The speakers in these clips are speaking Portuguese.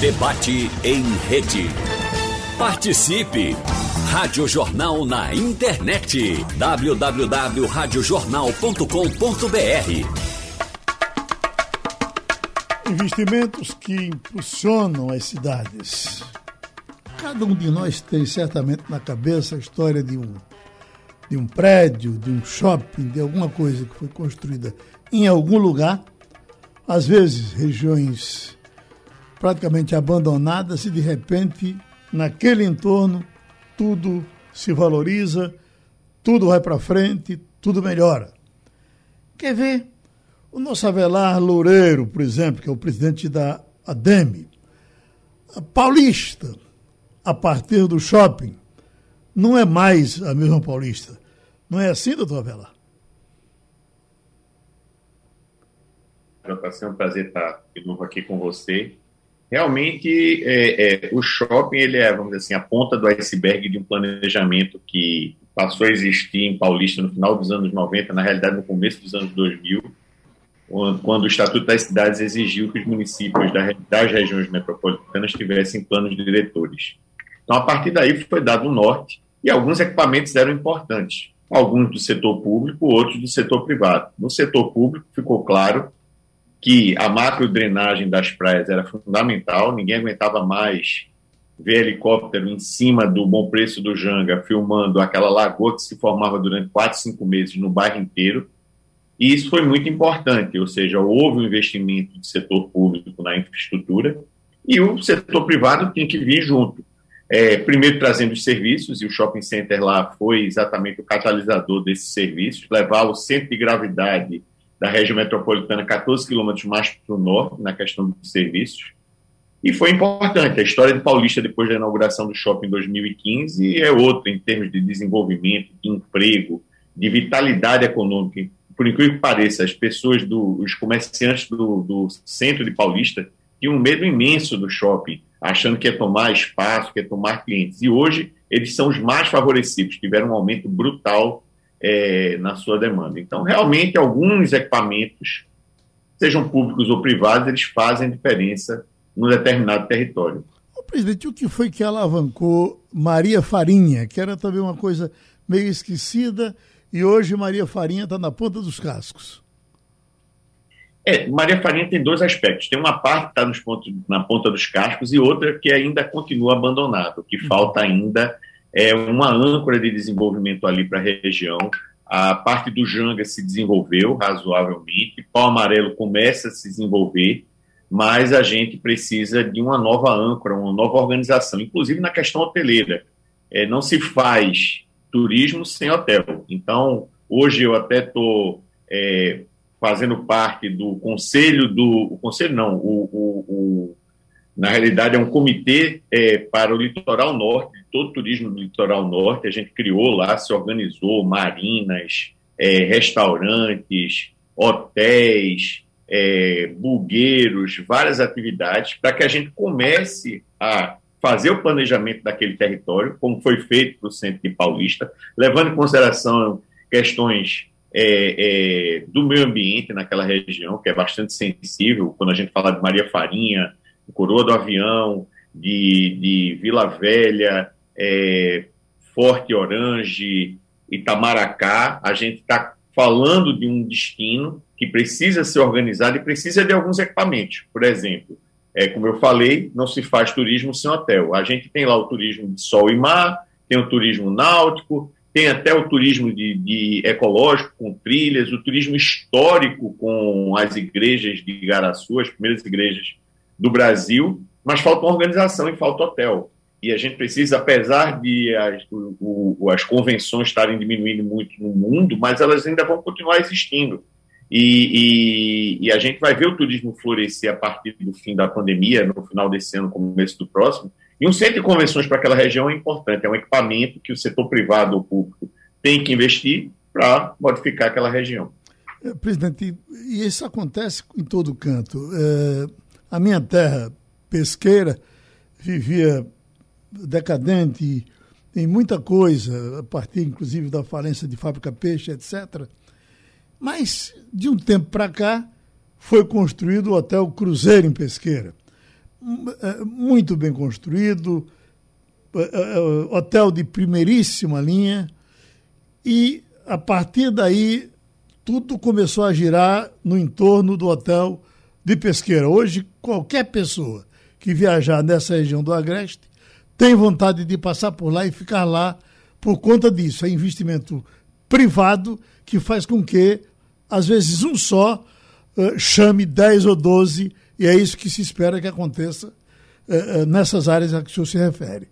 Debate em rede. Participe! Rádio Jornal na internet. www.radiojornal.com.br Investimentos que impulsionam as cidades. Cada um de nós tem certamente na cabeça a história de um, de um prédio, de um shopping, de alguma coisa que foi construída em algum lugar, às vezes regiões praticamente abandonadas e de repente, naquele entorno, tudo se valoriza, tudo vai para frente, tudo melhora. Quer ver? O nosso Avelar Loureiro, por exemplo, que é o presidente da ADEME, paulista, a partir do shopping, não é mais a mesma paulista. Não é assim, doutor Avelar? É um prazer estar de novo aqui com você realmente é, é, o shopping ele é, vamos dizer assim, a ponta do iceberg de um planejamento que passou a existir em Paulista no final dos anos 90, na realidade no começo dos anos 2000, quando o Estatuto das Cidades exigiu que os municípios das regiões metropolitanas tivessem planos diretores. Então, a partir daí foi dado o norte e alguns equipamentos eram importantes, alguns do setor público, outros do setor privado. No setor público ficou claro que a macro-drenagem das praias era fundamental, ninguém aguentava mais ver helicóptero em cima do Bom Preço do Janga filmando aquela lagoa que se formava durante quatro, cinco meses no bairro inteiro. E isso foi muito importante, ou seja, houve um investimento do setor público na infraestrutura e o setor privado tinha que vir junto. É, primeiro trazendo os serviços, e o shopping center lá foi exatamente o catalisador desses serviços, levar o centro de gravidade da região metropolitana 14 quilômetros mais para o norte, na questão dos serviços. E foi importante. A história de Paulista, depois da inauguração do shopping em 2015, é outra em termos de desenvolvimento, de emprego, de vitalidade econômica. Por incrível que pareça, as pessoas, do, os comerciantes do, do centro de Paulista tinham um medo imenso do shopping, achando que ia tomar espaço, que ia tomar clientes. E hoje, eles são os mais favorecidos, tiveram um aumento brutal é, na sua demanda. Então, realmente, alguns equipamentos, sejam públicos ou privados, eles fazem diferença num determinado território. O presidente, o que foi que alavancou Maria Farinha, que era também uma coisa meio esquecida, e hoje Maria Farinha está na ponta dos cascos? É, Maria Farinha tem dois aspectos. Tem uma parte que está na ponta dos cascos e outra que ainda continua abandonado, que uhum. falta ainda é uma âncora de desenvolvimento ali para a região. A parte do Janga se desenvolveu razoavelmente, Pau Amarelo começa a se desenvolver, mas a gente precisa de uma nova âncora, uma nova organização, inclusive na questão hoteleira. É, não se faz turismo sem hotel. Então, hoje eu até estou é, fazendo parte do conselho do. O conselho não, o, o, o na realidade, é um comitê é, para o litoral norte, todo o turismo do litoral norte. A gente criou lá, se organizou marinas, é, restaurantes, hotéis, é, bugueiros, várias atividades, para que a gente comece a fazer o planejamento daquele território, como foi feito para o centro de Paulista, levando em consideração questões é, é, do meio ambiente naquela região, que é bastante sensível, quando a gente fala de Maria Farinha, Coroa do Avião, de, de Vila Velha, é, Forte Orange, Itamaracá, a gente está falando de um destino que precisa ser organizado e precisa de alguns equipamentos. Por exemplo, é, como eu falei, não se faz turismo sem hotel. A gente tem lá o turismo de sol e mar, tem o turismo náutico, tem até o turismo de, de ecológico com trilhas, o turismo histórico com as igrejas de Igaraçu, as primeiras igrejas do Brasil, mas falta uma organização e falta hotel. E a gente precisa, apesar de as, o, o, as convenções estarem diminuindo muito no mundo, mas elas ainda vão continuar existindo. E, e, e, a gente vai ver o turismo florescer a partir do fim da pandemia, no final desse ano, começo do próximo. E um centro de convenções para aquela região é importante, é um equipamento que o setor privado ou público tem que investir para modificar aquela região. É, presidente, e isso acontece em todo canto. É a minha terra pesqueira vivia decadente em muita coisa, a partir inclusive da falência de fábrica peixe, etc. Mas, de um tempo para cá, foi construído o Hotel Cruzeiro em Pesqueira. é, muito bem construído, é, é, hotel de primeiríssima linha, e a partir daí tudo começou a girar no entorno do hotel de Pesqueira. Hoje, qualquer pessoa que viajar nessa região do Agreste tem vontade de passar por lá e ficar lá por conta disso. É investimento privado que faz com que, às vezes, um só uh, chame 10 ou 12, e é isso que se espera que aconteça uh, uh, nessas áreas a que o senhor se refere.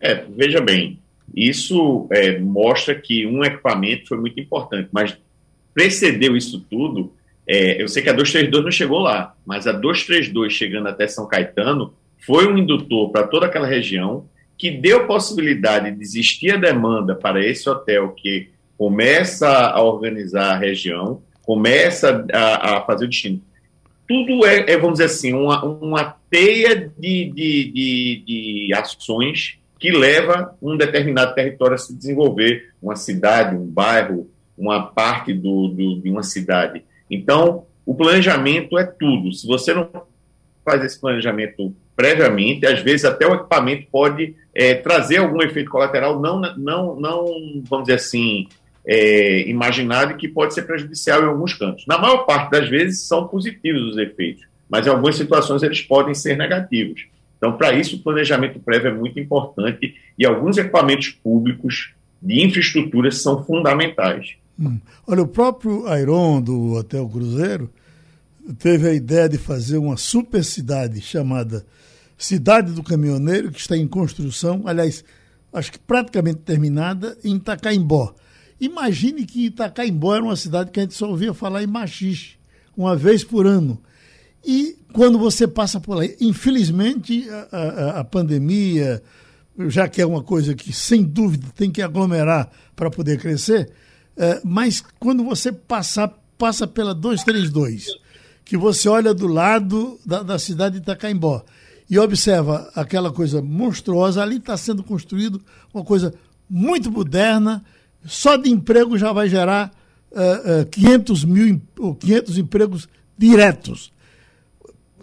É, veja bem, isso é, mostra que um equipamento foi muito importante, mas precedeu isso tudo. É, eu sei que a 232 não chegou lá, mas a 232 chegando até São Caetano foi um indutor para toda aquela região que deu possibilidade de existir a demanda para esse hotel que começa a organizar a região, começa a, a fazer o destino. Tudo é, é, vamos dizer assim, uma, uma teia de, de, de, de ações que leva um determinado território a se desenvolver, uma cidade, um bairro, uma parte do, do, de uma cidade. Então, o planejamento é tudo. Se você não faz esse planejamento previamente, às vezes até o equipamento pode é, trazer algum efeito colateral não, não, não vamos dizer assim, é, imaginado que pode ser prejudicial em alguns cantos. Na maior parte das vezes são positivos os efeitos, mas em algumas situações eles podem ser negativos. Então, para isso, o planejamento prévio é muito importante e alguns equipamentos públicos de infraestrutura são fundamentais. Hum. Olha, o próprio Airon do Hotel Cruzeiro teve a ideia de fazer uma super cidade chamada Cidade do Caminhoneiro, que está em construção, aliás, acho que praticamente terminada, em Itacaimbó. Imagine que Itacaimbó era uma cidade que a gente só ouvia falar em machixe, uma vez por ano. E quando você passa por lá, infelizmente a, a, a pandemia, já que é uma coisa que sem dúvida tem que aglomerar para poder crescer, é, mas quando você passar, passa pela 232, que você olha do lado da, da cidade de Itacaimbó e observa aquela coisa monstruosa, ali está sendo construído uma coisa muito moderna, só de emprego já vai gerar uh, uh, 500 mil 500 empregos diretos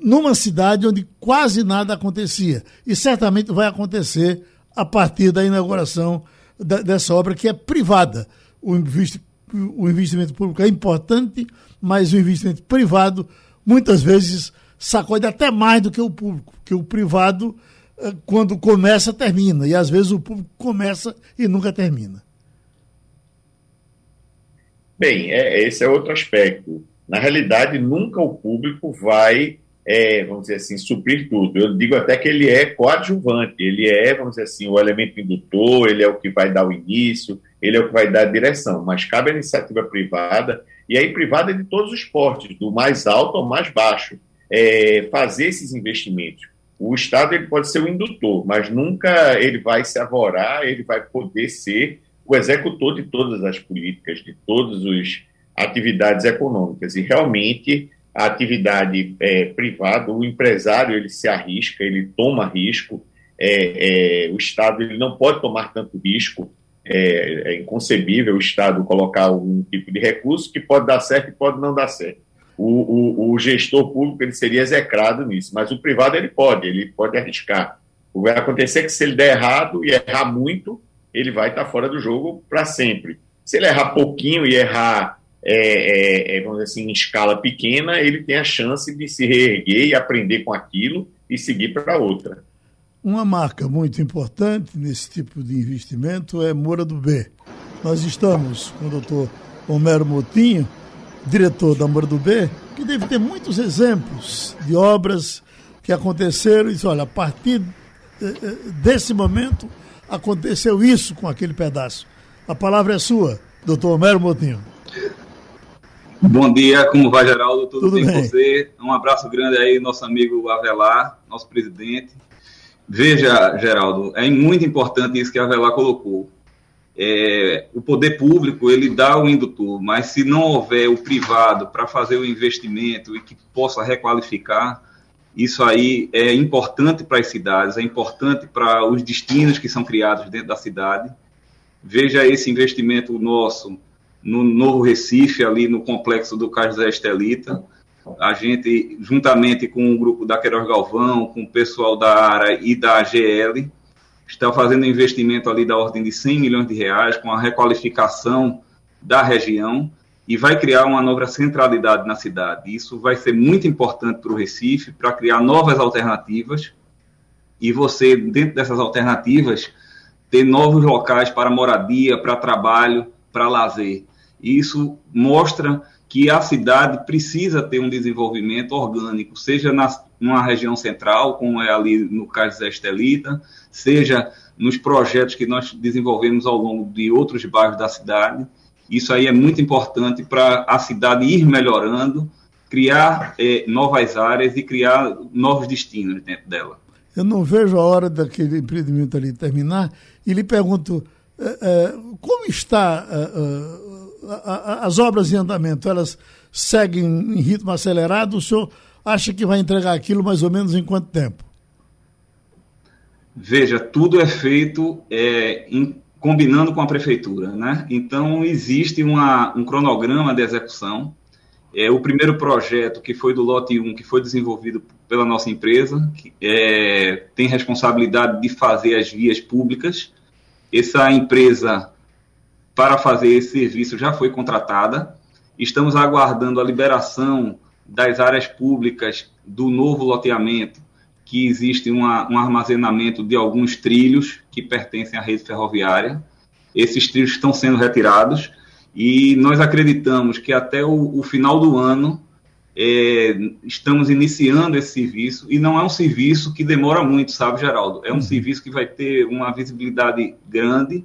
numa cidade onde quase nada acontecia. E certamente vai acontecer a partir da inauguração da, dessa obra, que é privada. O, investi, o investimento público é importante, mas o investimento privado muitas vezes sacode até mais do que o público, porque o privado, eh, quando começa, termina, e às vezes o público começa e nunca termina. Bem, é, esse é outro aspecto. Na realidade, nunca o público vai é, vamos dizer assim, suprir tudo. Eu digo até que ele é coadjuvante, ele é, vamos dizer assim, o elemento indutor, ele é o que vai dar o início, ele é o que vai dar a direção, mas cabe à iniciativa privada, e aí privada de todos os portes, do mais alto ao mais baixo, é, fazer esses investimentos. O Estado ele pode ser o indutor, mas nunca ele vai se avorar, ele vai poder ser o executor de todas as políticas, de todas as atividades econômicas. E realmente a atividade é, privada, o empresário ele se arrisca, ele toma risco, é, é, o Estado ele não pode tomar tanto risco, é, é, inconcebível o Estado colocar algum tipo de recurso que pode dar certo e pode não dar certo. O, o, o, gestor público ele seria execrado nisso, mas o privado ele pode, ele pode arriscar. O que vai acontecer é que se ele der errado e errar muito, ele vai estar fora do jogo para sempre. Se ele errar pouquinho e errar é, é, é, vamos dizer assim, em escala pequena, ele tem a chance de se reerguer e aprender com aquilo e seguir para outra. Uma marca muito importante nesse tipo de investimento é Moura do B. Nós estamos com o doutor Homero Motinho, diretor da Moura do B, que deve ter muitos exemplos de obras que aconteceram e diz, olha, a partir desse momento aconteceu isso com aquele pedaço. A palavra é sua, doutor Homero Motinho. Bom dia, como vai, Geraldo? Tudo, Tudo bem com você? Um abraço grande aí, nosso amigo Avelar, nosso presidente. Veja, Geraldo, é muito importante isso que a Avelar colocou. É, o poder público, ele dá o indutor, mas se não houver o privado para fazer o investimento e que possa requalificar, isso aí é importante para as cidades, é importante para os destinos que são criados dentro da cidade. Veja esse investimento nosso no Novo Recife, ali no complexo do Cais Estelita, a gente, juntamente com o grupo da Queiroz Galvão, com o pessoal da ARA e da AGL, está fazendo um investimento ali da ordem de 100 milhões de reais, com a requalificação da região, e vai criar uma nova centralidade na cidade. Isso vai ser muito importante para o Recife, para criar novas alternativas, e você, dentro dessas alternativas, ter novos locais para moradia, para trabalho, para lazer. Isso mostra que a cidade precisa ter um desenvolvimento orgânico, seja na, numa região central, como é ali no caso da Estelita, seja nos projetos que nós desenvolvemos ao longo de outros bairros da cidade. Isso aí é muito importante para a cidade ir melhorando, criar eh, novas áreas e criar novos destinos dentro dela. Eu não vejo a hora daquele empreendimento ali terminar e lhe pergunto eh, eh, as obras em andamento? Elas seguem em ritmo acelerado? O senhor acha que vai entregar aquilo mais ou menos em quanto tempo? Veja, tudo é feito é, em, combinando com a prefeitura, né? Então existe uma, um cronograma de execução. É, o primeiro projeto, que foi do lote 1, que foi desenvolvido pela nossa empresa, que, é, tem responsabilidade de fazer as vias públicas. Essa empresa, para fazer esse serviço, já foi contratada. Estamos aguardando a liberação das áreas públicas do novo loteamento que existe uma, um armazenamento de alguns trilhos que pertencem à rede ferroviária. Esses trilhos estão sendo retirados e nós acreditamos que até o, o final do ano é, estamos iniciando esse serviço e não é um serviço que demora muito, sabe, Geraldo? É um uhum. serviço que vai ter uma visibilidade grande.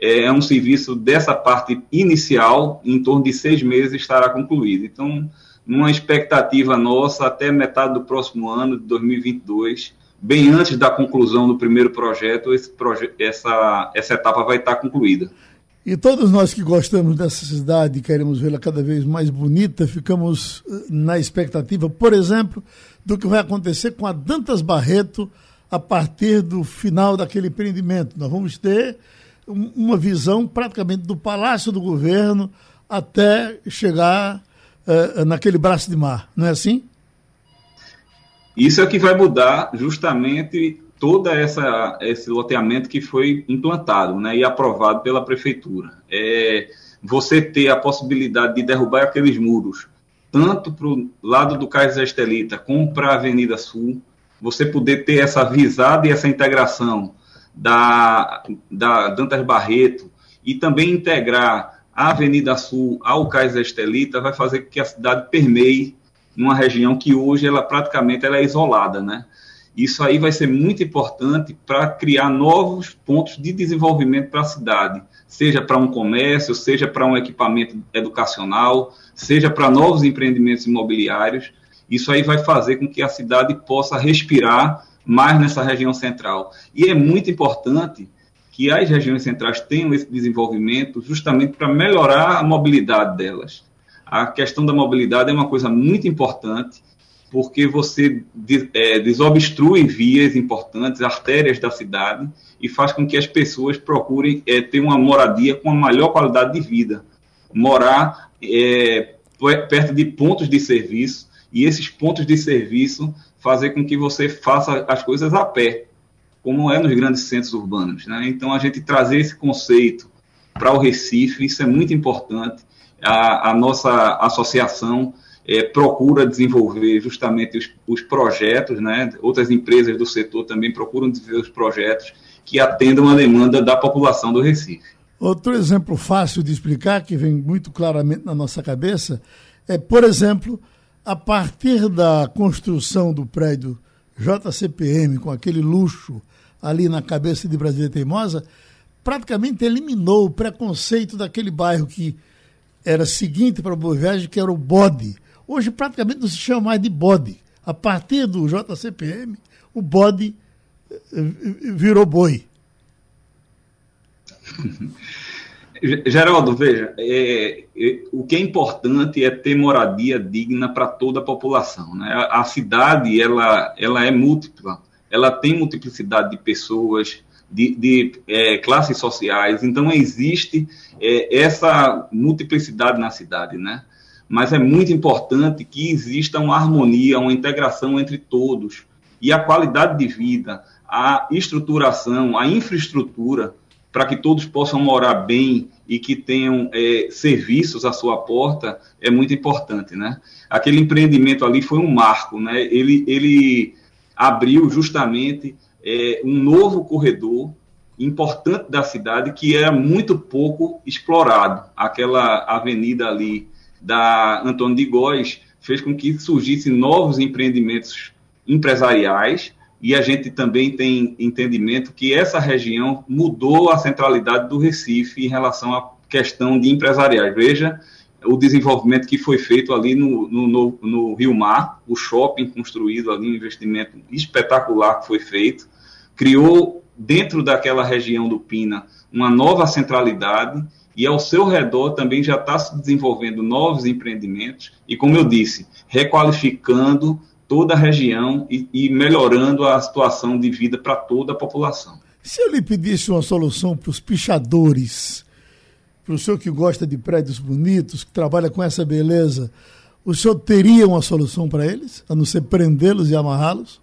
É, é um serviço dessa parte inicial, em torno de seis meses estará concluído. Então, numa expectativa nossa até metade do próximo ano, de 2022, bem antes da conclusão do primeiro projeto, esse proje essa, essa etapa vai estar concluída. E todos nós que gostamos dessa cidade e queremos vê-la cada vez mais bonita, ficamos eh, na expectativa, por exemplo, do que vai acontecer com a Dantas Barreto a partir do final daquele empreendimento. Nós vamos ter uma visão praticamente do Palácio do Governo até chegar uh, naquele braço de mar, não é assim? Isso é o que vai mudar justamente toda essa esse loteamento que foi implantado, né, e aprovado pela prefeitura. É você ter a possibilidade de derrubar aqueles muros, tanto para o lado do Cais Estelita como para a Avenida Sul, você poder ter essa visada e essa integração da, da Dantas Barreto e também integrar a Avenida Sul ao Cais Estelita vai fazer que a cidade permeie numa região que hoje ela praticamente ela é isolada, né? Isso aí vai ser muito importante para criar novos pontos de desenvolvimento para a cidade, seja para um comércio, seja para um equipamento educacional, seja para novos empreendimentos imobiliários. Isso aí vai fazer com que a cidade possa respirar mais nessa região central. E é muito importante que as regiões centrais tenham esse desenvolvimento justamente para melhorar a mobilidade delas. A questão da mobilidade é uma coisa muito importante, porque você é, desobstrui vias importantes, artérias da cidade, e faz com que as pessoas procurem é, ter uma moradia com a maior qualidade de vida. Morar é, perto de pontos de serviço, e esses pontos de serviço fazer com que você faça as coisas a pé como é nos grandes centros urbanos. Né? Então, a gente trazer esse conceito para o Recife, isso é muito importante. A, a nossa associação é, procura desenvolver justamente os, os, projetos, né? outras empresas do setor também procuram desenvolver os projetos que atendam a demanda da população do Recife. Outro exemplo fácil de explicar, que vem muito claramente na nossa cabeça, é, por exemplo, a partir da construção do prédio JCPM, com aquele luxo ali na cabeça de Brasília Teimosa, praticamente eliminou o preconceito daquele bairro que era seguinte para Boa Viagem, que era o bode. Hoje praticamente não se chama mais de bode. A partir do JCPM, o bode eh, virou boi. Geraldo, veja, é, é, o que é importante é ter moradia digna para toda a população. Né? A, a, cidade ela, ela é múltipla ela tem multiplicidade de pessoas, de, de é, classes sociais, então existe é, essa multiplicidade na cidade, né? mas é muito importante que exista uma harmonia, uma integração entre todos. E a qualidade de vida, a estruturação, a infraestrutura, para que todos possam morar bem e que tenham é, serviços à sua porta, é muito importante, né? Aquele empreendimento ali foi um marco, né? Ele, ele abriu justamente é, um novo corredor importante da cidade que era muito pouco explorado. Aquela avenida ali da Antônio de Góes fez com que surgissem novos empreendimentos empresariais e a gente também tem entendimento que essa região mudou a centralidade do Recife em relação à questão de empresariais. Veja o desenvolvimento que foi feito ali no, no, no, Rio Mar, o shopping construído ali, um investimento espetacular que foi feito, criou dentro daquela região do Pina uma nova centralidade e ao seu redor também já está se desenvolvendo novos empreendimentos e, como eu disse, requalificando toda a região e, e melhorando a situação de vida para toda a população. Se eu lhe pedisse uma solução para os pichadores, para o senhor que gosta de prédios bonitos, que trabalha com essa beleza, o senhor teria uma solução para eles, a não ser prendê-los e amarrá-los?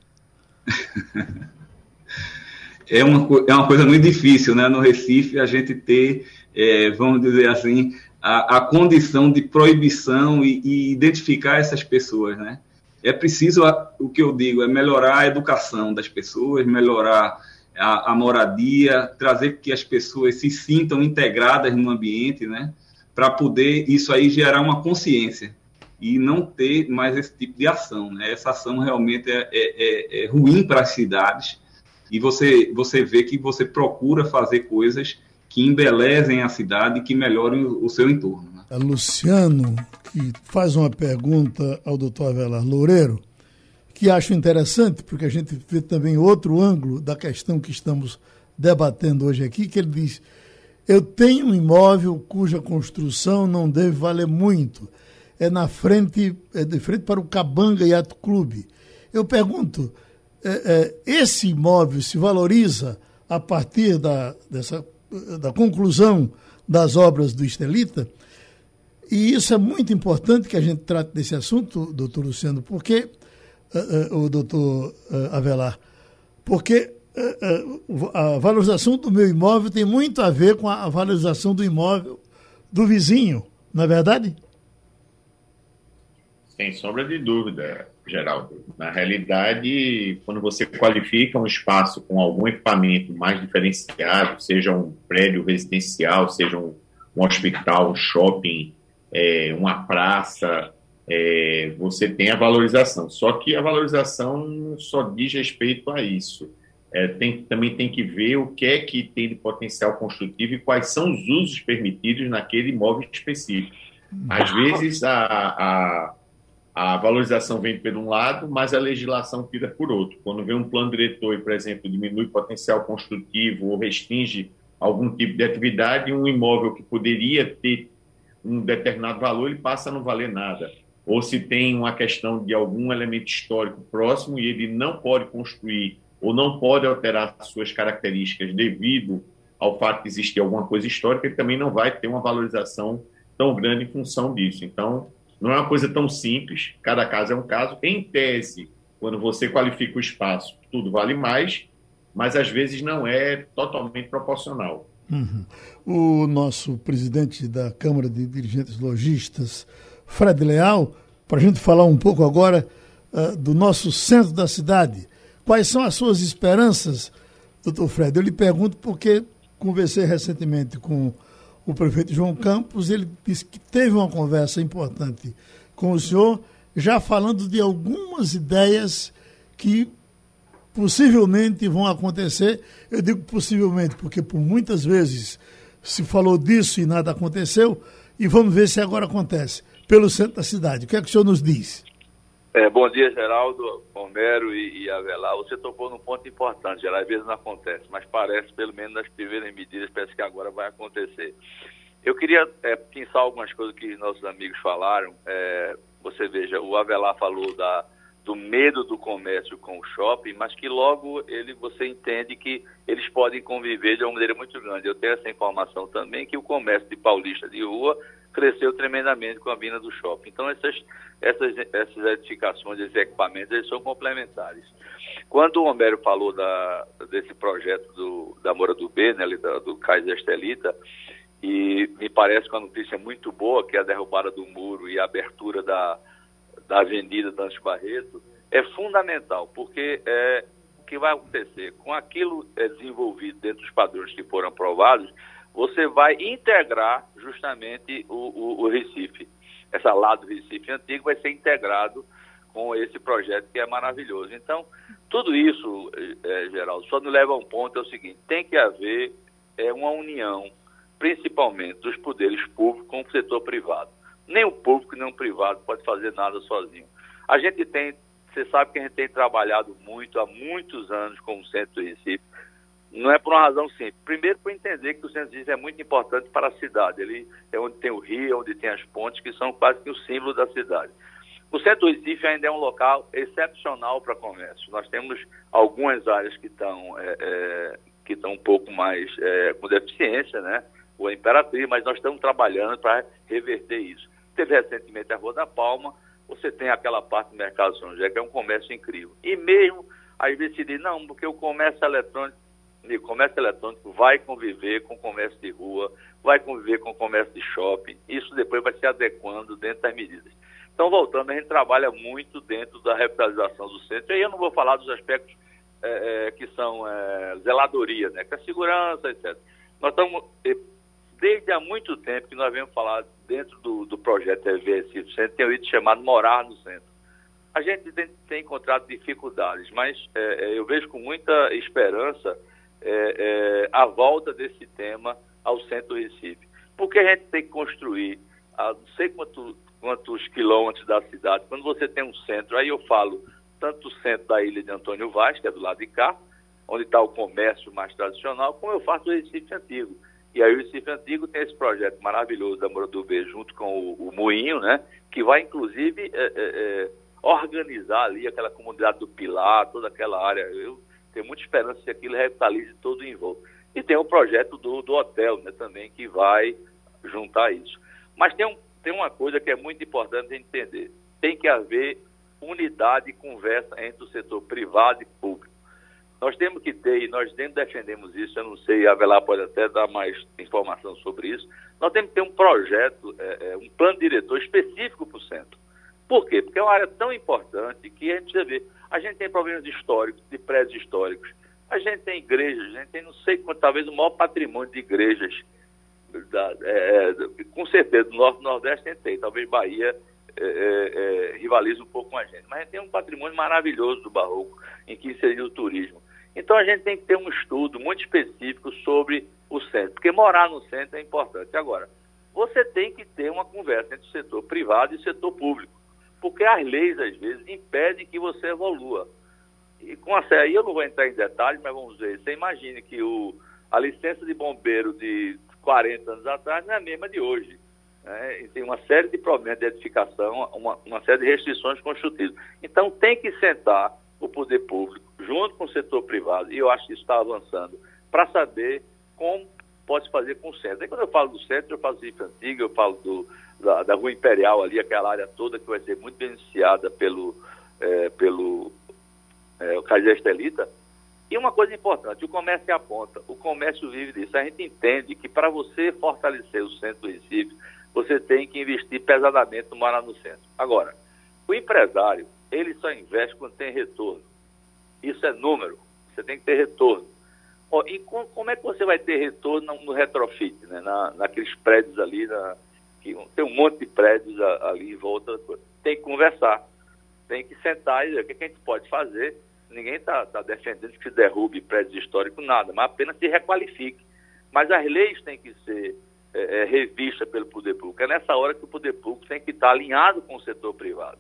é, uma, é uma coisa muito difícil, né? No Recife, a gente ter é, vamos dizer assim, a, a condição de proibição e, e, identificar essas pessoas, né? É preciso, o que eu digo, é melhorar a educação das pessoas, melhorar a, a moradia, trazer que as pessoas se sintam integradas no ambiente, né? Para poder isso aí gerar uma consciência e não ter mais esse tipo de ação, né? Essa ação realmente é, é, é, é ruim para as cidades e você, você vê que você procura fazer coisas que embelezem a cidade e que melhorem o, seu entorno. É Luciano, que faz uma pergunta ao doutor Avelar Loureiro, que acho interessante, porque a gente vê também outro ângulo da questão que estamos debatendo hoje aqui, que ele diz, eu tenho um imóvel cuja construção não deve valer muito, é na frente, é de frente para o Cabanga Yacht Clube. Eu pergunto, é, é, esse imóvel se valoriza a partir da, dessa da conclusão das obras do Estelita. E isso é muito importante que a gente trate desse assunto, doutor Luciano, porque, uh, uh, o doutor uh, Avelar, porque a valorização do meu imóvel tem muito a ver com a valorização do imóvel do vizinho, não é verdade? Sem sombra de dúvida. Geraldo. Na realidade, quando você qualifica um espaço com algum equipamento mais diferenciado, seja um prédio residencial, seja um, um hospital, um shopping, é, uma praça, é, você tem a valorização. Só que a valorização só diz respeito a isso. É, tem, também tem que ver o que é que tem de potencial construtivo e quais são os usos permitidos naquele imóvel específico. Às vezes, a, a a valorização vem por um lado, mas a legislação tira por outro. Quando vem um plano diretor e, por exemplo, diminui potencial construtivo ou restringe algum tipo de atividade, um imóvel que poderia ter um determinado valor, ele passa a não valer nada. Ou se tem uma questão de algum elemento histórico próximo e ele não pode construir ou não pode alterar suas características devido ao fato de existir alguma coisa histórica, ele também não vai ter uma valorização tão grande em função disso. Então, não é uma coisa tão simples, cada caso é um caso. Em tese, quando você qualifica o espaço, tudo vale mais, mas às vezes não é totalmente proporcional. Uhum. O nosso presidente da Câmara de Dirigentes Logistas, Fred Leal, para a gente falar um pouco agora uh, do nosso centro da cidade. Quais são as suas esperanças, doutor Fred? Eu lhe pergunto porque conversei recentemente com o prefeito João Campos, ele disse que teve uma conversa importante com o senhor, já falando de algumas ideias que possivelmente vão acontecer. Eu digo possivelmente porque por muitas vezes se falou disso e nada aconteceu, e vamos ver se agora acontece, pelo centro da cidade. O que é que o senhor nos diz? É, bom dia, Geraldo, Romero e, e Avelar. Você tocou num ponto importante, Geraldo. Às vezes não acontece, mas parece, pelo menos nas primeiras medidas, parece que agora vai acontecer. Eu queria é, pensar algumas coisas que nossos amigos falaram. É, você veja, o Avelar falou da, do medo do comércio com o shopping, mas que logo ele, você entende que eles podem conviver de uma maneira muito grande. Eu tenho essa informação também que o comércio de paulista de rua cresceu tremendamente com a vinda do shopping. Então, essas, essas, essas edificações, esses equipamentos, eles são complementares. Quando o Homero falou da, desse projeto do, da Moura do B, né, do, Kaiser Estelita, e me parece que uma notícia muito boa, que é a derrubada do muro e a abertura da, da Avenida Dante Barreto, é fundamental, porque é, o que vai acontecer? Com aquilo é desenvolvido dentro dos padrões que foram aprovados, você vai integrar justamente o, o, o Recife. Essa lado do Recife antigo vai ser integrado com esse projeto que é maravilhoso. Então, tudo isso, é, Geraldo, só nos leva a um ponto, é o seguinte, tem que haver é, uma união, principalmente dos poderes públicos com o setor privado. Nem o público nem o privado pode fazer nada sozinho. A gente tem, você sabe que a gente tem trabalhado muito, há muitos anos com o Centro do Recife, não é por uma razão simples. Primeiro, para entender que o centro de é muito importante para a cidade. Ele é onde tem o rio, onde tem as pontes, que são quase que o símbolo da cidade. O centro do Recife ainda é um local excepcional para comércio. Nós temos algumas áreas que estão é, é, que estão um pouco mais é, com deficiência, né? O Imperatriz, mas nós estamos trabalhando para reverter isso. Teve recentemente a Rua da Palma, você tem aquela parte do Mercado São José, que é um comércio incrível. E mesmo, às vezes se diz, não, porque o comércio eletrônico o comércio eletrônico vai conviver com o comércio de rua, vai conviver com o comércio de shopping. Isso depois vai se adequando dentro das medidas. Então, voltando, a gente trabalha muito dentro da revitalização do centro. E aí eu não vou falar dos aspectos é, que são é, zeladoria, né, que é segurança, etc. Nós estamos, desde há muito tempo que nós vemos falar dentro do, do projeto RVS do centro, tem o item chamado Morar no Centro. A gente tem, tem encontrado dificuldades, mas é, é, eu vejo com muita esperança é, é, a volta desse tema ao centro do Recife. Porque a gente tem que construir a não sei quanto, quantos quilômetros da cidade, quando você tem um centro, aí eu falo tanto o centro da ilha de Antônio Vaz, que é do lado de cá, onde está o comércio mais tradicional, como eu faço o Recife Antigo. E aí o Recife Antigo tem esse projeto maravilhoso da Moura do B junto com o, o Moinho, né? Que vai, inclusive, é, é, é, organizar ali aquela comunidade do Pilar, toda aquela área. Eu tem muita esperança que aquilo revitalize todo o envolto. E tem o projeto do, do hotel né, também, que vai juntar isso. Mas tem, um, tem uma coisa que é muito importante entender. Tem que haver unidade e conversa entre o setor privado e público. Nós temos que ter, e nós dentro defendemos isso, eu não sei, a Avelar pode até dar mais informação sobre isso, nós temos que ter um projeto, é, é, um plano diretor específico para o centro. Por quê? Porque é uma área tão importante que a gente precisa ver. A gente tem problemas históricos, de prédios históricos. A gente tem igrejas, a gente tem não sei quanto, talvez o maior patrimônio de igrejas. Da, é, é com certeza, do Norte e Nordeste tem, tem. Talvez Bahia é, é, rivalize um pouco com a gente. Mas a gente tem um patrimônio maravilhoso do Barroco, em que inseriu o turismo. Então a gente tem que ter um estudo muito específico sobre o centro, porque morar no centro é importante. Agora, você tem que ter uma conversa entre o setor privado e o setor público porque as leis, às vezes, impedem que você evolua. E com a aí eu não vou entrar em detalhes, mas vamos ver. Você imagine que o, a licença de bombeiro de 40 anos atrás não é a mesma de hoje. Né? E tem uma série de problemas de edificação, uma, uma série de restrições construtivas. Então tem que sentar o poder público junto com o setor privado, e eu acho que está avançando, para saber como pode fazer com o centro. Aí quando eu falo do centro, eu falo do IFE Antiga, eu falo do, da, da, Rua Imperial ali, aquela área toda que vai ser muito beneficiada pelo, é, pelo é, Cais Estelita. E uma coisa importante, o comércio é a ponta, o comércio vive disso. A gente entende que para você fortalecer o centro do Recife, você tem que investir pesadamente no Mará no centro. Agora, o empresário, ele só investe quando tem retorno. Isso é número, você tem que ter retorno. e como é que você vai ter retorno no retrofit, né? Na, naqueles prédios ali, na, que tem um monte de prédios ali em volta, tem que conversar, tem que sentar e ver o que, a gente pode fazer. Ninguém está tá defendendo que se derrube prédios históricos, nada, mas apenas se requalifique. Mas as leis têm que ser é, é, revistas pelo poder público. É nessa hora que o poder público tem que estar alinhado com o setor privado.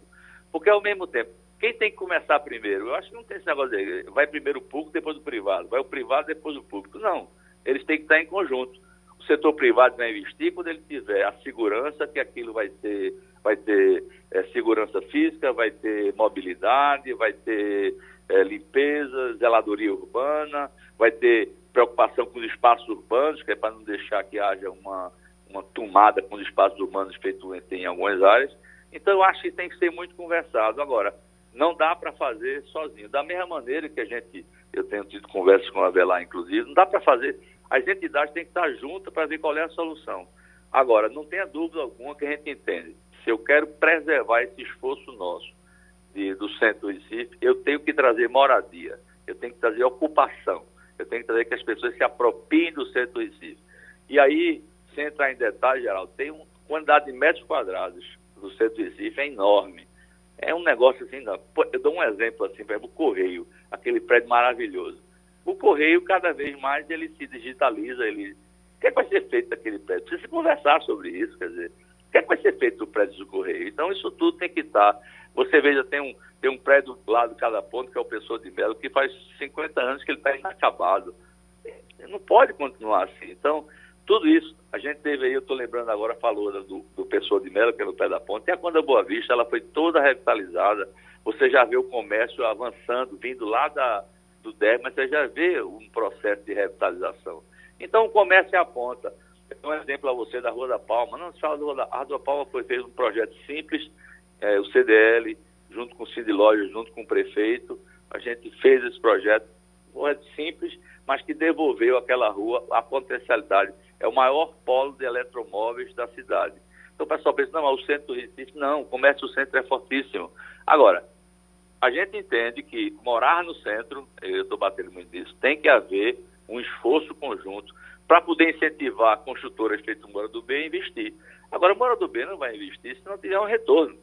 Porque, ao mesmo tempo, quem tem que começar primeiro? Eu acho que não tem esse negócio de vai primeiro o público, depois o privado. Vai o privado, depois o público. Não. Eles têm que estar em conjunto setor privado vai investir quando ele tiver a segurança que aquilo vai ter, vai ter é, segurança física, vai ter mobilidade, vai ter é, limpeza, zeladoria urbana, vai ter preocupação com os espaços urbanos, que é para não deixar que haja uma, uma tomada com os espaços urbanos feito em algumas áreas. Então, eu acho que tem que ser muito conversado. Agora, não dá para fazer sozinho. Da mesma maneira que a gente, eu tenho tido conversas com a Avelar, inclusive, não dá para fazer. As entidades têm que estar juntas para ver qual é a solução. Agora, não tenha dúvida alguma que a gente entende. Se eu quero preservar esse esforço nosso de, do centro do Recife, eu tenho que trazer moradia, eu tenho que trazer ocupação, eu tenho que trazer que as pessoas se apropriem do centro do Recife. E aí, sem entrar em detalhes, Geraldo, tem uma quantidade de metros quadrados do centro do Recife é enorme. É um negócio assim, não. eu dou um exemplo assim, por exemplo, o Correio, aquele prédio maravilhoso. O Correio, cada vez mais, ele se digitaliza, ele... O que, é que vai ser feito daquele prédio? Precisa se conversar sobre isso, quer dizer, o que, é que vai ser feito do prédio do Correio? Então, isso tudo tem que estar... Você veja, tem um, tem um prédio lá de cada ponto, que é o Pessoa de Melo, que faz 50 anos que ele está inacabado. Não pode continuar assim. Então, tudo isso, a gente teve aí, eu estou lembrando agora, falou do, do Pessoa de Melo, que é no pé da ponte, tem a Conda Boa Vista, ela foi toda revitalizada. Você já vê o comércio avançando, vindo lá da, do DER, mas você já vê um processo de revitalização. Então, o comércio é a ponta. Um exemplo a você da Rua da Palma. Não se fala da Rua da, a Rua da Palma foi feito um projeto simples, é, o CDL, junto com o Cid Lojas, junto com o prefeito. A gente fez esse projeto, um projeto simples, mas que devolveu àquela rua a potencialidade é o maior polo de eletromóveis da cidade. Então o pessoal pensa, não, o centro do Recife, não, o comércio do centro é fortíssimo. Agora, a gente entende que morar no centro, eu estou batendo muito nisso, tem que haver um esforço conjunto para poder incentivar construtoras feito Mora do Bem a investir. Agora, Mora do Bem não vai investir se não tiver um retorno.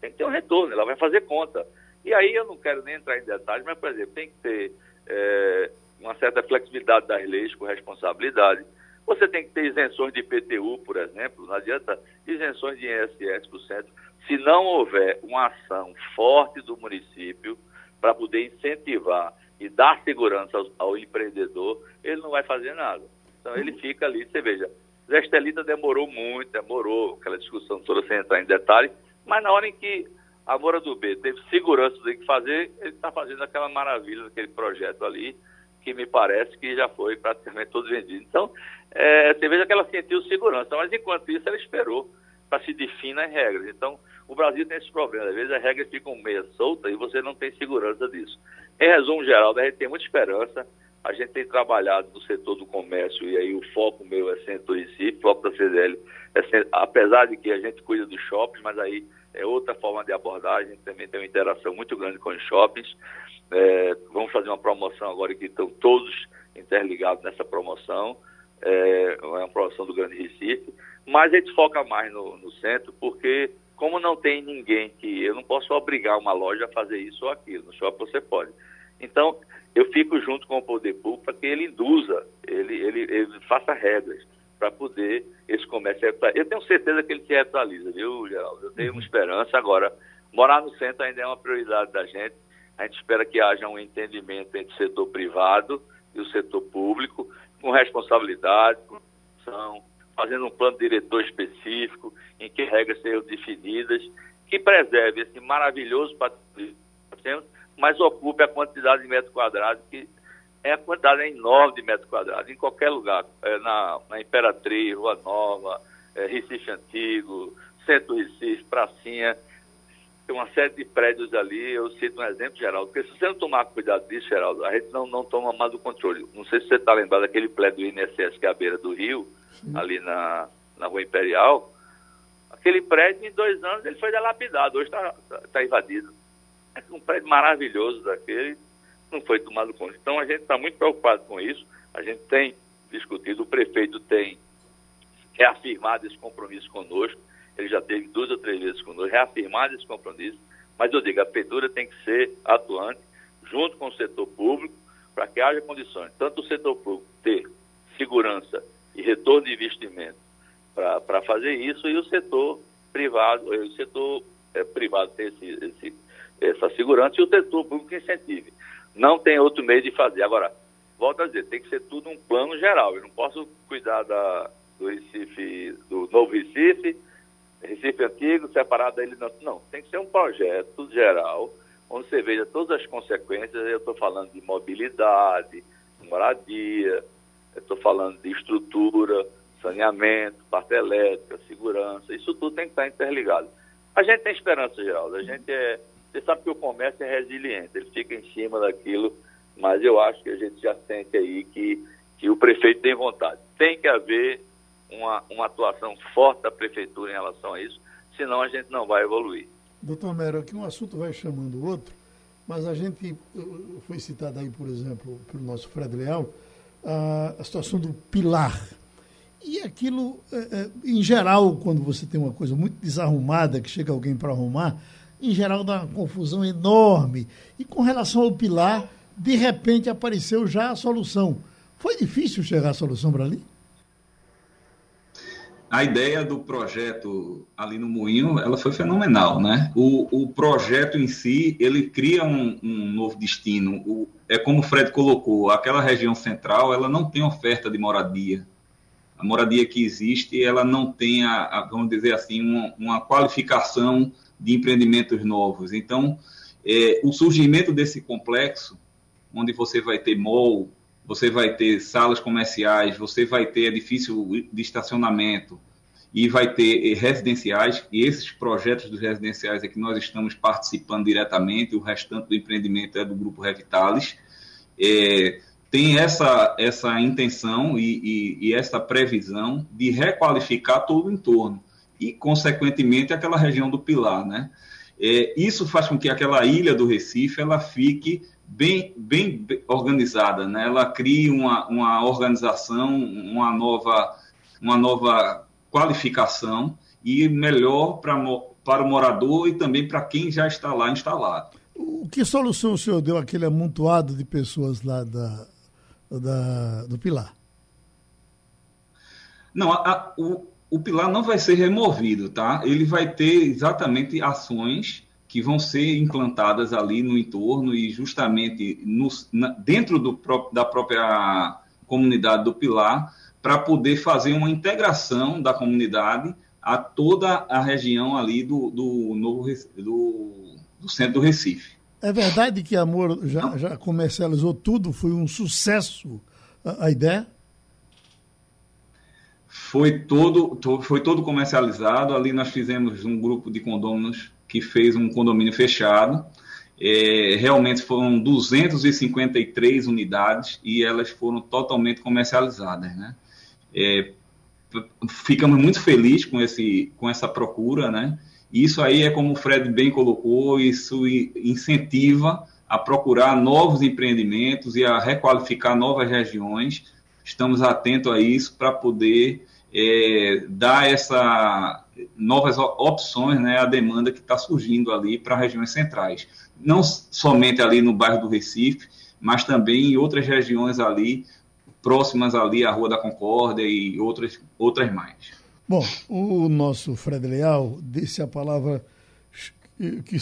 Tem que ter um retorno, ela vai fazer conta. E aí eu não quero nem entrar em detalhes, mas, por exemplo, tem que ter é, uma certa flexibilidade das leis com responsabilidade. Você tem que ter isenções de IPTU, por exemplo, não adianta isenções de ISS para o centro. Se não houver uma ação forte do município para poder incentivar e dar segurança ao, ao, empreendedor, ele não vai fazer nada. Então ele fica ali, você veja, Zé Estelita demorou muito, demorou, aquela discussão toda sem entrar em detalhes, mas na hora em que a Moura do B teve segurança do que fazer, ele está fazendo aquela maravilha daquele projeto ali, que me parece que já foi praticamente todo vendido. Então, é, você veja que ela sentiu segurança, mas enquanto isso ela esperou para se definir as regras. Então, o Brasil tem esse problema, às vezes as regras ficam meio soltas e você não tem segurança disso. Em resumo geral, a gente tem muita esperança, a gente tem trabalhado no setor do comércio e aí o foco meu é centro Recife, o foco da CDL, é centro, apesar de que a gente cuida dos shoppings, mas aí é outra forma de abordagem, também tem uma interação muito grande com os shoppings. É, vamos fazer uma promoção agora que estão todos interligados nessa promoção é, é uma promoção do Grande Recife, mas a gente foca mais no, no, centro, porque como não tem ninguém que. Eu não posso obrigar uma loja a fazer isso ou aquilo, no shopping você pode. Então, eu fico junto com o poder público para que ele induza, ele, ele, ele faça regras para poder esse comércio Eu tenho certeza que ele se atualiza, viu, Geraldo? Eu tenho uma esperança. Agora, morar no centro ainda é uma prioridade da gente. A gente espera que haja um entendimento entre o setor privado e o setor público com responsabilidade, com ação, fazendo um plano diretor específico, em que regras sejam definidas, que preserve esse maravilhoso patrimônio mas ocupe a quantidade de metros quadrados, que é a quantidade enorme de metros quadrados, em qualquer lugar, é, na, na Imperatriz, Rua Nova, é, Recife Antigo, Centro Recife, Pracinha, tem uma série de prédios ali, eu cito um exemplo, Geraldo, porque se você não tomar cuidado disso, Geraldo, a gente não, não toma mais o controle. Não sei se você está lembrado daquele prédio do INSS, que é a beira do Rio, Sim. ali na, na Rua Imperial. Aquele prédio, em dois anos, ele foi delapidado, hoje está tá, tá invadido. É um prédio maravilhoso daquele, não foi tomado conta. Então, a gente está muito preocupado com isso, a gente tem discutido, o prefeito tem reafirmado esse compromisso conosco, ele já teve duas ou três vezes conosco, reafirmado esse compromisso, mas eu digo, a prefeitura tem que ser atuante junto com o setor público para que haja condições, tanto o setor público ter segurança e retorno de investimento para fazer isso e o setor privado, o setor é, privado ter esse, esse, essa segurança e o setor público incentive. Não tem outro meio de fazer. Agora, volto a dizer, tem que ser tudo um plano geral. Eu não posso cuidar da, do Recife, do Novo Recife, Recife Antigo, separado dele. Não, não, tem que ser um projeto geral, onde você veja todas as consequências. Eu estou falando de mobilidade, moradia, estou falando de estrutura, saneamento, parte elétrica, segurança, isso tudo tem que estar interligado. A gente tem esperança, Geraldo. A gente é. Você sabe que o comércio é resiliente, ele fica em cima daquilo, mas eu acho que a gente já sente aí que, que o prefeito tem vontade. Tem que haver uma, uma atuação forte da prefeitura em relação a isso, senão a gente não vai evoluir. Doutor Mero, aqui um assunto vai chamando o outro, mas a gente foi citado aí, por exemplo, pelo nosso Fred Leal, a, a situação do pilar e aquilo, é, é, em geral, quando você tem uma coisa muito desarrumada, que chega alguém para arrumar, em geral dá uma confusão enorme. E com relação ao pilar, de repente apareceu já a solução. Foi difícil chegar à solução para ali? A ideia do projeto ali no Moinho, ela foi fenomenal, né? O, o projeto em si, ele cria um, um novo destino. O, é como o Fred colocou, aquela região central, ela não tem oferta de moradia a moradia que existe, ela não tem, a, a vamos dizer assim, uma, uma, qualificação de empreendimentos novos. Então, é, o surgimento desse complexo, onde você vai ter mall, você vai ter salas comerciais, você vai ter edifício de estacionamento e vai ter eh, residenciais, e esses projetos dos residenciais é que nós estamos participando diretamente, o restante do empreendimento é do Grupo Revitalis. É, tem essa, essa intenção e, e, e, essa previsão de requalificar todo o entorno e, consequentemente, aquela região do Pilar, né? É, isso faz com que aquela ilha do Recife ela fique bem, bem organizada, né? Ela crie uma, uma organização, uma nova, uma nova qualificação e melhor para, para o morador e também para quem já está lá instalado. O que solução o senhor deu àquele amontoado de pessoas lá da, da, do pilar. Não, a, a, o, o pilar não vai ser removido, tá? Ele vai ter exatamente ações que vão ser implantadas ali no entorno e justamente no, na, dentro do, da própria comunidade do Pilar para poder fazer uma integração da comunidade a toda a região ali do, do novo do, do centro do Recife. É verdade que Amor já, já comercializou tudo? Foi um sucesso a, a ideia? Foi todo, foi todo comercializado. Ali nós fizemos um grupo de condôminos que fez um condomínio fechado. É, realmente foram 253 unidades e elas foram totalmente comercializadas. Né? É, ficamos muito felizes com, esse, com essa procura, né? Isso aí é como o Fred bem colocou, isso incentiva a procurar novos empreendimentos e a requalificar novas regiões. Estamos atentos a isso para poder é, dar essa novas opções né, à demanda que está surgindo ali para regiões centrais. Não somente ali no bairro do Recife, mas também em outras regiões ali, próximas ali à Rua da Concórdia e outras, outras mais. Bom, o nosso Fred Leal disse a palavra que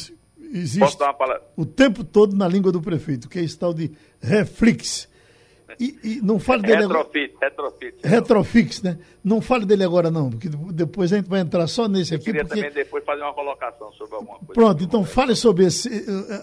existe palavra? o tempo todo na língua do prefeito, que é esse tal de reflex. E, e não fale dele retrofit, agora. Retrofit. Retrofix, né? Não fale dele agora, não, porque depois a gente vai entrar só nesse Eu aqui. Eu queria porque... também depois fazer uma colocação sobre alguma coisa. Pronto, então fale sobre esse,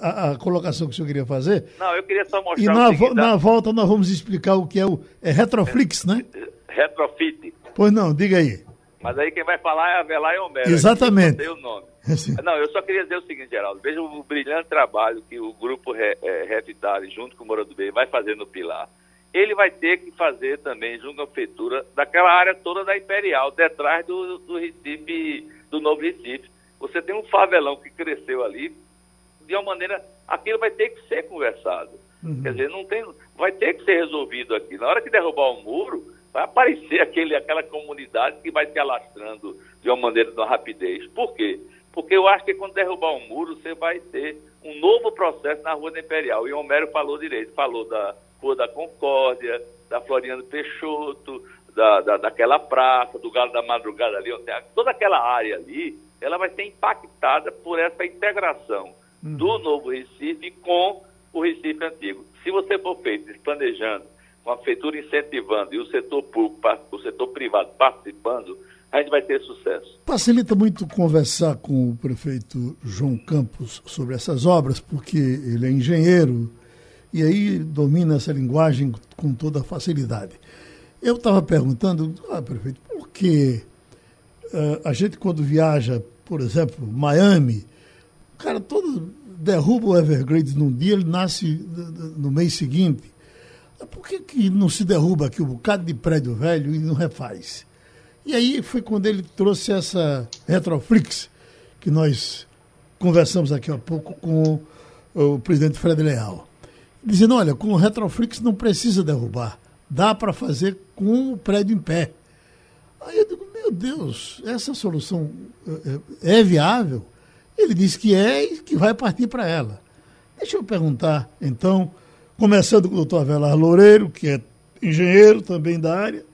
a, a, colocação que o senhor queria fazer. Não, eu queria só mostrar. E na, vo na volta nós vamos explicar o que é o é Retroflix, né? Retrofit. Pois não, diga aí. Mas aí quem vai falar é Avelar e Homero. Exatamente. Eu o nome. Não, eu só queria dizer o seguinte, Geraldo. Veja o brilhante trabalho que o grupo Re, é, Revitale, junto com o Moura do Bem, vai fazer no Pilar. Ele vai ter que fazer também, junto com a prefeitura, daquela área toda da Imperial, detrás do, do Recife, do Novo Recife. Você tem um favelão que cresceu ali, de uma maneira. Aquilo vai ter que ser conversado. Uhum. Quer dizer, não tem. Vai ter que ser resolvido aqui. Na hora que derrubar o muro, vai aparecer aquele, aquela comunidade que vai se alastrando de uma maneira, de uma rapidez. Por quê? Porque eu acho que quando derrubar um muro, você vai ter um novo processo na Rua da Imperial. E o Homero falou direito, falou da Rua da Concórdia, da Floriano Peixoto, da, da, daquela praça, do Galo da Madrugada ali, toda aquela área ali, ela vai ser impactada por essa integração uhum. do Novo Recife com o Recife Antigo. Se você for feito planejando com a prefeitura incentivando e o setor público, o setor privado participando, a gente vai ter sucesso. Facilita muito conversar com o prefeito João Campos sobre essas obras, porque ele é engenheiro e aí domina essa linguagem com toda facilidade. Eu estava perguntando, ah, prefeito, porque uh, a gente quando viaja, por exemplo, Miami, o cara todo derruba o Evergrande num dia, ele nasce no mês seguinte. Por que, que não se derruba aqui um bocado de prédio velho e não refaz? E aí foi quando ele trouxe essa Retroflix, que nós conversamos aqui há pouco com o presidente Fred Leal. Dizendo, olha, com o Retroflix não precisa derrubar, dá para fazer com o prédio em pé. Aí eu digo, meu Deus, essa solução é, é viável? Ele disse que é e que vai partir para ela. Deixa eu perguntar, então, começando com o doutor Avelar Loureiro, que é engenheiro também da área,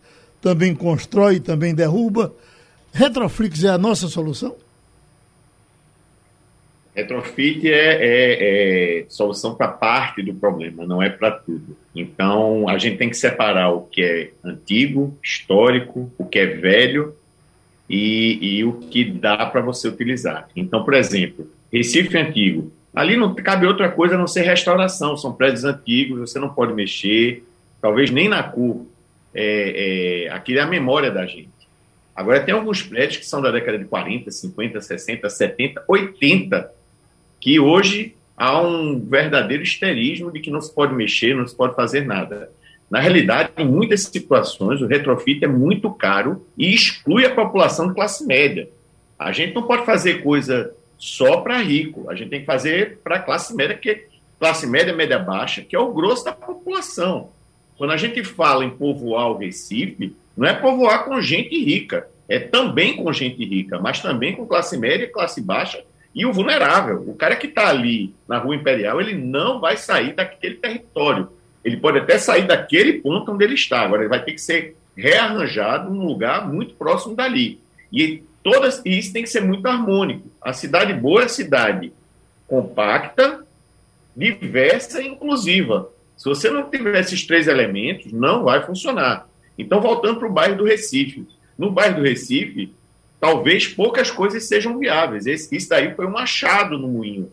também constrói, também derruba. Retroflix é a nossa solução? Retrofit é, é, é solução para parte do problema, não é para tudo. Então, a gente tem que separar o que é antigo, histórico, o que é velho e, e o que dá para você utilizar. Então, por exemplo, Recife Antigo. Ali não cabe outra coisa a não ser restauração. São prédios antigos, você não pode mexer, talvez nem na cor. É, é, aquilo é a memória da gente. Agora, tem alguns prédios que são da década de 40, 50, 60, 70, 80, que hoje há um verdadeiro histerismo de que não se pode mexer, não se pode fazer nada. Na realidade, em muitas situações, o retrofit é muito caro e exclui a população de classe média. A gente não pode fazer coisa só para rico, a gente tem que fazer para classe média, que classe média, média baixa, que é o grosso da população. Quando a gente fala em povoar o Recife, não é povoar com gente rica, é também com gente rica, mas também com classe média e classe baixa e o vulnerável, o cara que está ali na Rua Imperial, ele não vai sair daquele território. Ele pode até sair daquele ponto onde ele está. Agora, ele vai ter que ser rearranjado num lugar muito próximo dali. E, todas, e isso tem que ser muito harmônico. A cidade boa é a cidade compacta, diversa e inclusiva. Se você não tiver esses três elementos, não vai funcionar. Então, voltando para o bairro do Recife. No bairro do Recife, talvez poucas coisas sejam viáveis. Esse, isso daí foi um achado no moinho,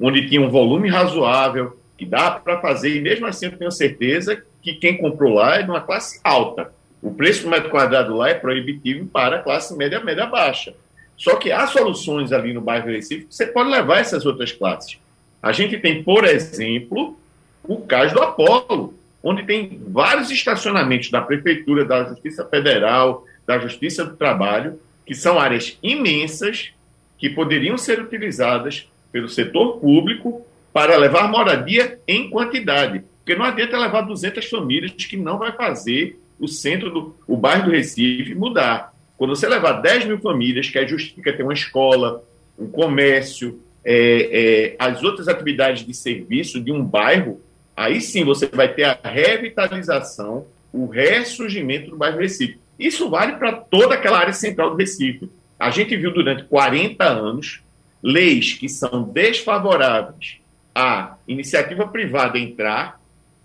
onde tinha um volume razoável, que dá para fazer, e mesmo assim eu tenho certeza que quem comprou lá é de uma classe alta. O preço do metro quadrado lá é proibitivo para a classe média, média baixa. Só que há soluções ali no bairro Recife que você pode levar essas outras classes. A gente tem, por exemplo, o caso do Apolo, onde tem vários estacionamentos da Prefeitura, da Justiça Federal, da Justiça do Trabalho, que são áreas imensas que poderiam ser utilizadas pelo setor público para levar moradia em quantidade. Porque não adianta levar 200 famílias que não vai fazer o centro do o bairro do Recife mudar. Quando você levar 10 mil famílias, que aí justifica ter uma escola, um comércio, é, é, as outras atividades de serviço de um bairro, aí sim você vai ter a revitalização, o ressurgimento do bairro Recife. Isso vale para toda aquela área central do Recife. A gente viu durante 40 anos leis que são desfavoráveis à iniciativa privada entrar,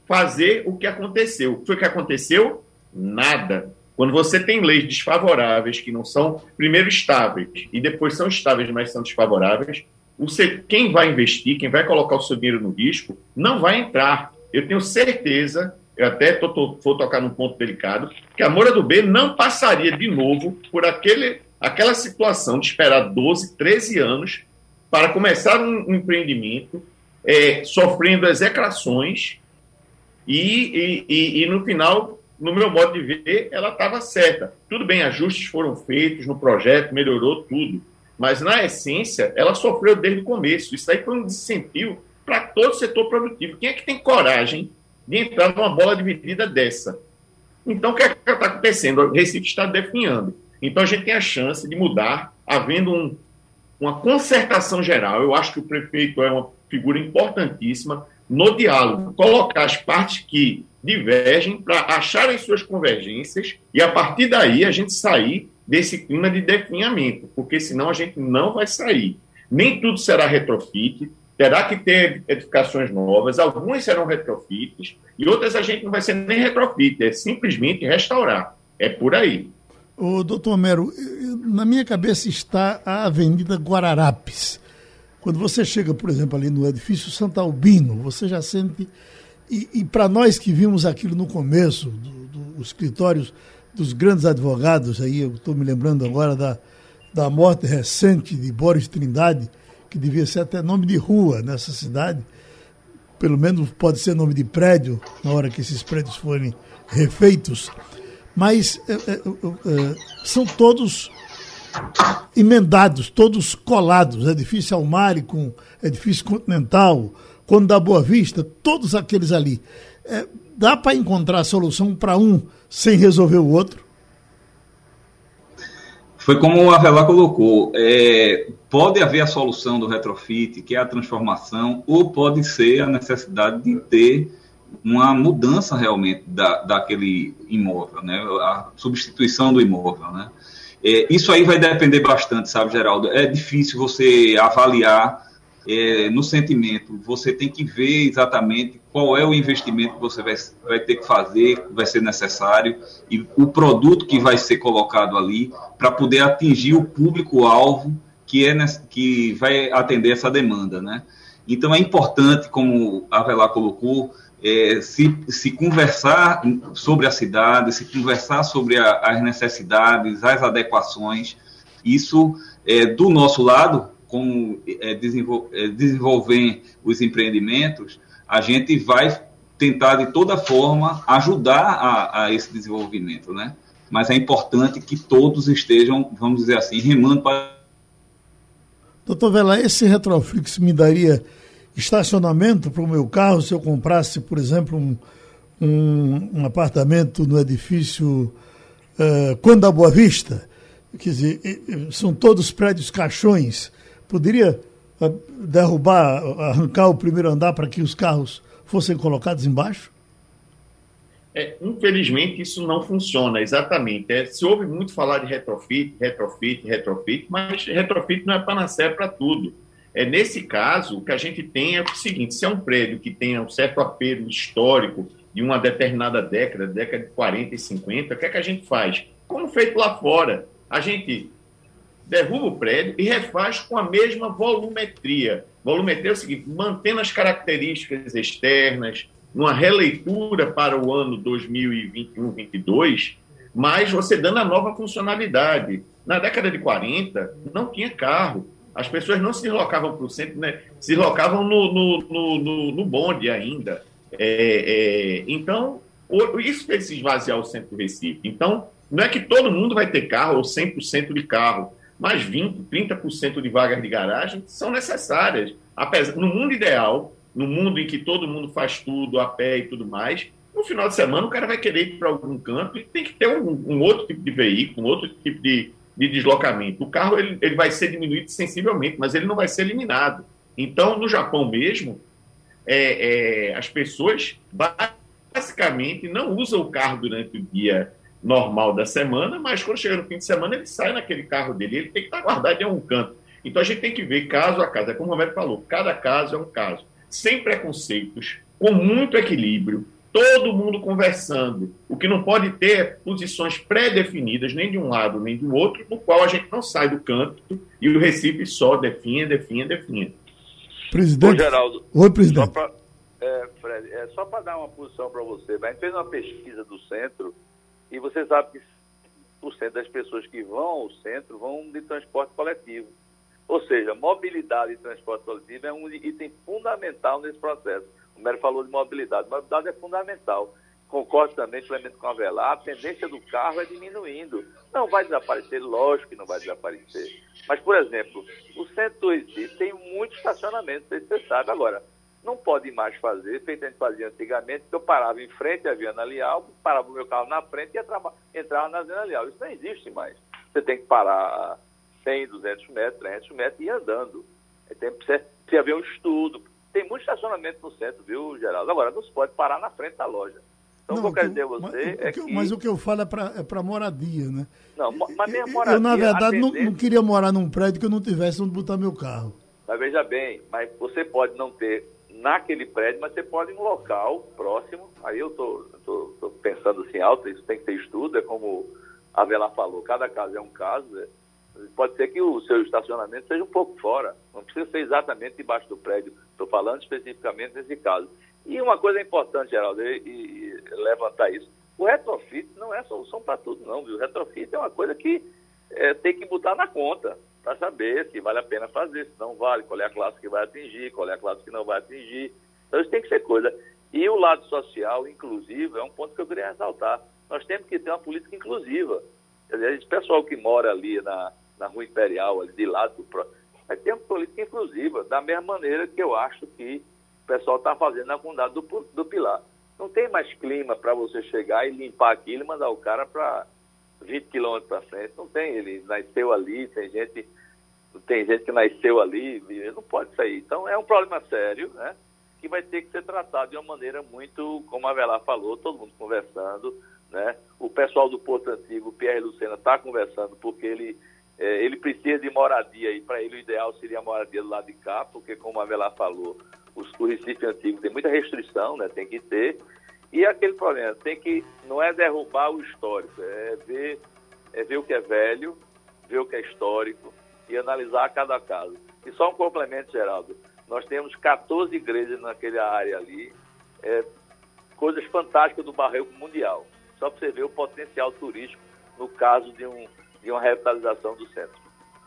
fazer o que aconteceu. O que foi que aconteceu? Nada. Quando você tem leis desfavoráveis, que não são, primeiro, estáveis, e depois são estáveis, mas são desfavoráveis, você, quem vai investir, quem vai colocar o seu dinheiro no risco, não vai entrar. Eu tenho certeza eu até tô, tô, vou tocar num ponto delicado, que a Moura do B não passaria de novo por aquele, aquela situação de esperar 12, 13 anos para começar um, empreendimento, é, sofrendo execrações, e, e, e, e, no final, no meu modo de ver, ela estava certa. Tudo bem, ajustes foram feitos no projeto, melhorou tudo, mas na essência, ela sofreu desde o começo. Isso aí foi um desincentivo para todo o setor produtivo. Quem é que tem coragem de entrar numa bola dividida dessa. Então, o que é está acontecendo? O Recife está definhando. Então, a gente tem a chance de mudar, havendo um, uma concertação geral. Eu acho que o prefeito é uma figura importantíssima no diálogo, colocar as partes que divergem para acharem suas convergências e, a partir daí, a gente sair desse clima de definhamento, porque senão a gente não vai sair. Nem tudo será retrofit, terá que ter edificações novas, algumas serão retrofits e outras a gente não vai ser nem retrofit, é simplesmente restaurar. É por aí. O doutor Homero, na minha cabeça está a Avenida Guararapes. Quando você chega, por exemplo, ali no edifício Santa Albino, você já sente. E, e para nós que vimos aquilo no começo, dos do, escritórios dos grandes advogados aí, eu estou me lembrando agora da, da morte recente de Boris Trindade, que devia ser até nome de rua nessa cidade, pelo menos pode ser nome de prédio, na hora que esses prédios forem refeitos, mas é, é, é, são todos emendados, todos colados, edifício Almari com edifício Continental, quando dá Boa Vista, todos aqueles ali. É, dá para encontrar solução para um sem resolver o outro? Foi como o Avelar colocou, é, pode haver a solução do retrofit, que é a transformação, ou pode ser a necessidade de ter uma mudança realmente da, daquele imóvel, né? a substituição do imóvel. Né? É, isso aí vai depender bastante, sabe, Geraldo? É difícil você avaliar é, no sentimento, você tem que ver exatamente qual é o investimento que você vai, vai ter que fazer, vai ser necessário, e o produto que vai ser colocado ali para poder atingir o público-alvo que, é, que vai atender essa demanda. Né? Então é importante, como a Avelar colocou, é, se, se conversar sobre a cidade, se conversar sobre a, as necessidades, as adequações, isso é, do nosso lado, como é, desenvol, é, desenvolver os empreendimentos, a gente vai tentar de toda forma ajudar a, a, esse desenvolvimento, né? Mas é importante que todos estejam, vamos dizer assim, remando para. Doutor Vela, esse Retroflix me daria estacionamento para o meu carro se eu comprasse, por exemplo, um, um, um apartamento no edifício uh, Quando Boa Vista? Quer dizer, são todos prédios caixões poderia ah, derrubar, arrancar o primeiro andar para que os carros fossem colocados embaixo? É, infelizmente, isso não funciona exatamente. É, se ouve muito falar de retrofit, retrofit, retrofit, mas retrofit não é panacea para tudo. É, nesse caso, o que a gente tem é o seguinte: se é um prédio que tenha um certo apelo histórico de uma determinada década, década de 40 e 50, o que é que a gente faz? Como feito lá fora. A gente derruba o prédio e refaz com a mesma volumetria. Volumetria é o seguinte: mantendo as características externas, numa releitura para o ano 2021-22, mas você dando a nova funcionalidade. Na década de 40, não tinha carro. As pessoas não se deslocavam para o centro, né? se deslocavam no, no, no, no bonde ainda. É, é, então, isso fez se esvaziar o centro do Recife. Então, não é que todo mundo vai ter carro ou 100% de carro mas 20%, 30% de vagas de garagem são necessárias. Apesar, no mundo ideal, no mundo em que todo mundo faz tudo a pé e tudo mais, no final de semana o cara vai querer ir para algum canto e tem que ter um, um, outro tipo de veículo, um outro tipo de, de deslocamento. O carro ele, ele vai ser diminuído sensivelmente, mas ele não vai ser eliminado. Então, no Japão mesmo, é, é, as pessoas basicamente não usam o carro durante o dia normal da semana, mas quando chega no fim de semana, ele sai naquele carro dele, ele tem que estar guardado em algum canto. Então a gente tem que ver caso a caso, é como o Roberto falou, cada caso é um caso, sem preconceitos, com muito equilíbrio, todo mundo conversando. O que não pode ter é posições pré-definidas, nem de um lado nem do outro, no qual a gente não sai do canto e o Recife só definha, definha, definha. Presidente. Ô, Geraldo. Oi, presidente. Só pra, é, Fred, é, só para dar uma posição para você, a gente fez uma pesquisa do centro e você sabe que o centro das pessoas que vão ao centro vão de transporte coletivo. Ou seja, mobilidade e transporte coletivo é um item fundamental nesse processo. O Mero falou de mobilidade. Mobilidade é fundamental. Concordo também plenamente com a Velar, a tendência do carro é diminuindo. Não vai desaparecer, lógico que não vai desaparecer. Mas, por exemplo, o centro Recife tem muito estacionamento, você sabe. Agora, não pode mais fazer, feito a gente fazia antigamente, que eu parava em frente à Viana Leal, parava o meu carro na frente e entrava na Viana Leal. Isso não existe mais. Você tem que parar 100, 200 metros, 300 metros e ir andando. Tem, precisa, precisa haver um estudo. Tem muito estacionamento no centro, viu, Geraldo? Agora, não se pode parar na frente da loja. Então, não, o que eu quero dizer a você mas, é que... Mas o que eu falo é para é moradia, né? Não, mas nem a moradia... Eu, na verdade, não, não queria morar num prédio que eu não tivesse onde botar meu carro. Mas veja bem, mas você pode não ter naquele prédio, mas você pode ir no local próximo. Aí eu estou pensando assim alto, isso tem que ter estudo, é como a Vela falou, cada caso é um caso. É. Pode ser que o seu estacionamento seja um pouco fora, não precisa ser exatamente debaixo do prédio. Estou falando especificamente nesse caso. E uma coisa importante, Geraldo, e, e levantar isso. O retrofit não é solução para tudo, não, viu? O retrofit é uma coisa que é, tem que botar na conta para saber se vale a pena fazer, se não vale, qual é a classe que vai atingir, qual é a classe que não vai atingir. Então, isso tem que ser coisa. E o lado social, inclusivo, é um ponto que eu queria ressaltar. Nós temos que ter uma política inclusiva. Quer dizer, pessoal que mora ali na, na Rua Imperial, ali de lado do vai ter uma política inclusiva, da mesma maneira que eu acho que o pessoal está fazendo na comunidade do, do Pilar. Não tem mais clima para você chegar e limpar aquilo e mandar o cara para 20 quilômetros para frente. Não tem, ele nasceu ali, tem gente, tem gente que nasceu ali, não pode sair. Então é um problema sério, né? Que vai ter que ser tratado de uma maneira muito, como a Velar falou, todo mundo conversando, né? O pessoal do Porto Antigo, o Pierre Lucena, está conversando porque ele, é, ele precisa de moradia e para ele o ideal seria a moradia do lado de cá, porque como a Velar falou, os, o Recife Antigo tem muita restrição, né? Tem que ter. E aquele problema, tem que, não é derrubar o histórico, é ver, é ver o que é velho, ver o que é histórico e analisar cada caso. E só um complemento, Geraldo. Nós temos 14 igrejas naquela área ali, é, coisas fantásticas do barreiro mundial. Só para você ver o potencial turístico no caso de, um, de uma revitalização do centro.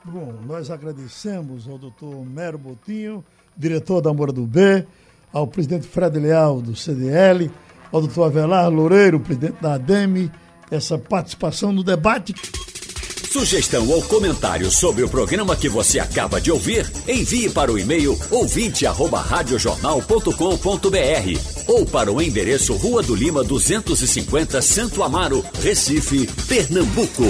Bom, nós agradecemos ao doutor Mero Botinho, diretor da Moura do B, ao presidente Fred Leal, do CDL, ao doutor Avelar Loureiro, presidente da ADEME, essa participação no debate. Sugestão ou comentário sobre o programa que você acaba de ouvir, envie para o e-mail ouvinte@radiojornal.com.br ou para o endereço Rua do Lima 250, Santo Amaro, Recife, Pernambuco.